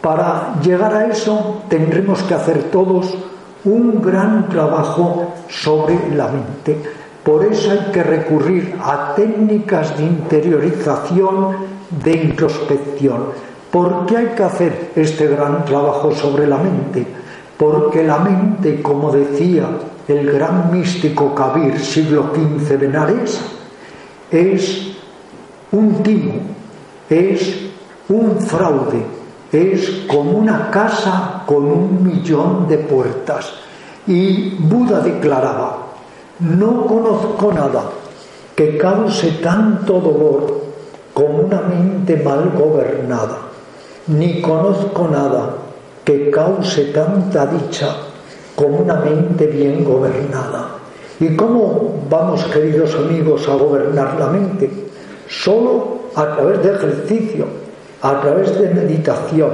Para llegar a eso tendremos que hacer todos un gran trabajo sobre la mente. Por eso hay que recurrir a técnicas de interiorización, de introspección. ¿Por qué hay que hacer este gran trabajo sobre la mente? Porque la mente, como decía el gran místico Kabir, siglo XV Benares, es un timo, es un fraude, es como una casa con un millón de puertas. Y Buda declaraba, no conozco nada que cause tanto dolor como una mente mal gobernada, ni conozco nada que cause tanta dicha como una mente bien gobernada. ¿Y cómo vamos, queridos amigos, a gobernar la mente? Solo a través de ejercicio, a través de meditación,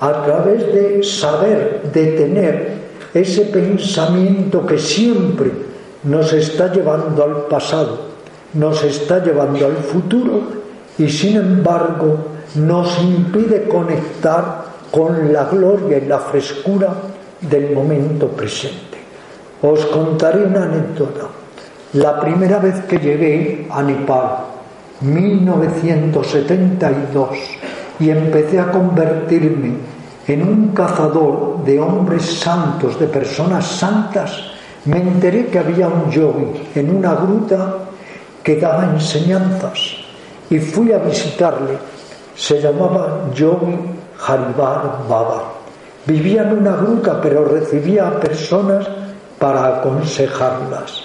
a través de saber detener ese pensamiento que siempre nos está llevando al pasado, nos está llevando al futuro y sin embargo nos impide conectar con la gloria y la frescura del momento presente. Os contaré una anécdota. La primera vez que llegué a Nepal, 1972, y empecé a convertirme en un cazador de hombres santos, de personas santas, me enteré que había un yogi en una gruta que daba enseñanzas y fui a visitarle. Se llamaba Yogi Haribar Baba. Vivía en una gruta, pero recibía a personas para aconsejarlas.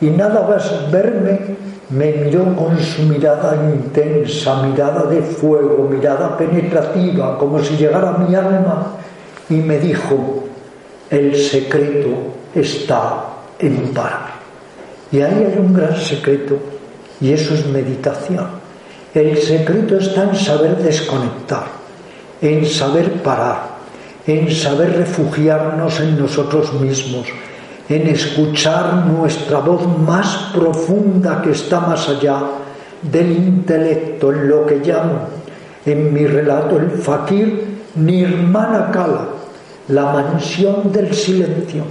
Y nada más verme, me miró con su mirada intensa, mirada de fuego, mirada penetrativa, como si llegara a mi alma, y me dijo, el secreto está en parar. Y ahí hay un gran secreto, y eso es meditación. El secreto está en saber desconectar, en saber parar, en saber refugiarnos en nosotros mismos, en escuchar nuestra voz más profunda que está más allá del intelecto, en lo que llamo en mi relato el fakir Nirmana Kala, la mansión del silencio.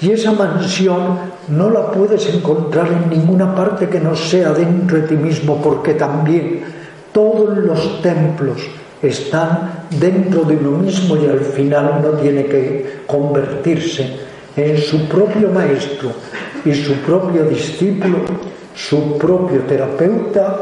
Y esa mansión no la puedes encontrar en ninguna parte que no sea dentro de ti mismo, porque también todos los templos están dentro de uno mismo y al final uno tiene que convertirse en su propio maestro y su propio discípulo, su propio terapeuta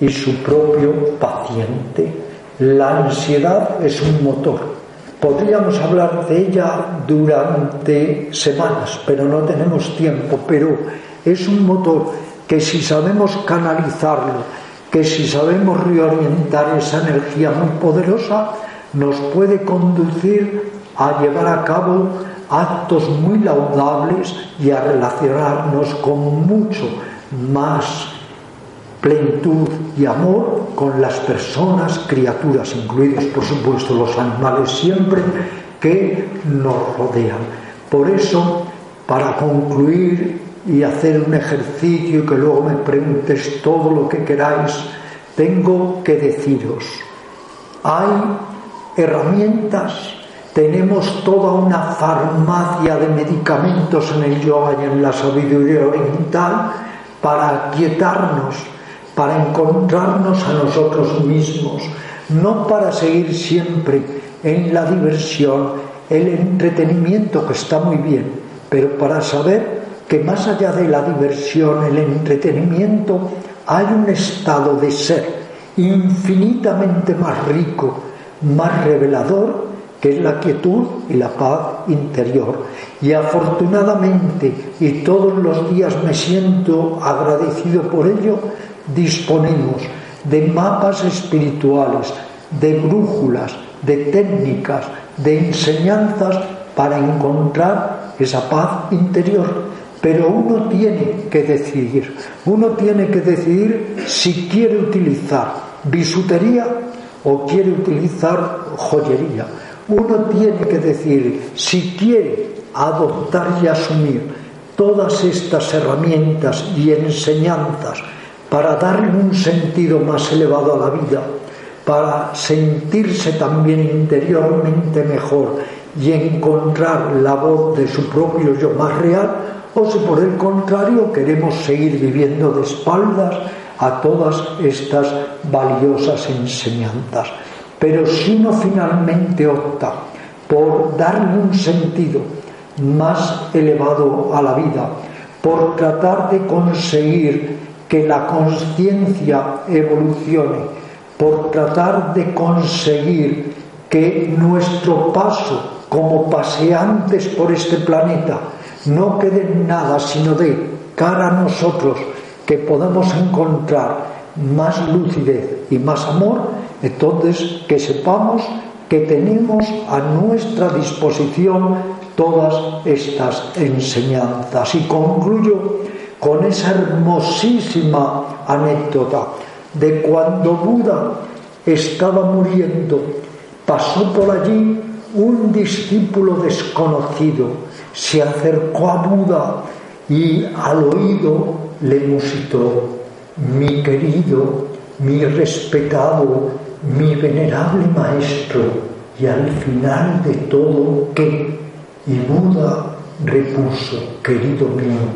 y su propio paciente. La ansiedad es un motor. Podríamos hablar de ella durante semanas, pero no tenemos tiempo, pero es un motor que si sabemos canalizarlo, que si sabemos reorientar esa energía muy poderosa, nos puede conducir a llevar a cabo actos muy laudables y a relacionarnos con mucho más plenitud y amor con las personas, criaturas, incluidos por supuesto los animales siempre, que nos rodean. Por eso, para concluir y hacer un ejercicio que luego me preguntes todo lo que queráis, tengo que deciros, hay herramientas tenemos toda una farmacia de medicamentos en el yoga y en la sabiduría oriental para quietarnos, para encontrarnos a nosotros mismos, no para seguir siempre en la diversión, el entretenimiento que está muy bien, pero para saber que más allá de la diversión, el entretenimiento, hay un estado de ser infinitamente más rico, más revelador que es la quietud y la paz interior. Y afortunadamente, y todos los días me siento agradecido por ello, disponemos de mapas espirituales, de brújulas, de técnicas, de enseñanzas para encontrar esa paz interior. Pero uno tiene que decidir, uno tiene que decidir si quiere utilizar bisutería o quiere utilizar joyería. Uno tiene que decidir si quiere adoptar y asumir todas estas herramientas y enseñanzas para darle un sentido más elevado a la vida, para sentirse también interiormente mejor y encontrar la voz de su propio yo más real, o si por el contrario queremos seguir viviendo de espaldas a todas estas valiosas enseñanzas. Pero si uno finalmente opta por darle un sentido más elevado a la vida, por tratar de conseguir que la conciencia evolucione, por tratar de conseguir que nuestro paso como paseantes por este planeta no quede en nada, sino de cara a nosotros, que podamos encontrar más lucidez y más amor, entonces que sepamos que tenemos a nuestra disposición todas estas enseñanzas. Y concluyo con esa hermosísima anécdota de cuando Buda estaba muriendo, pasó por allí un discípulo desconocido, se acercó a Buda y al oído le musitó, mi querido, mi respetado, mi venerable maestro, y al final de todo, ¿qué? Y Buda repuso, querido mío,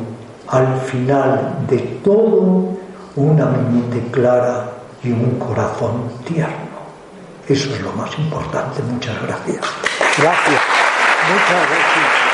al final de todo una mente clara y un corazón tierno. Eso es lo más importante. Muchas gracias. Gracias. Muchas gracias.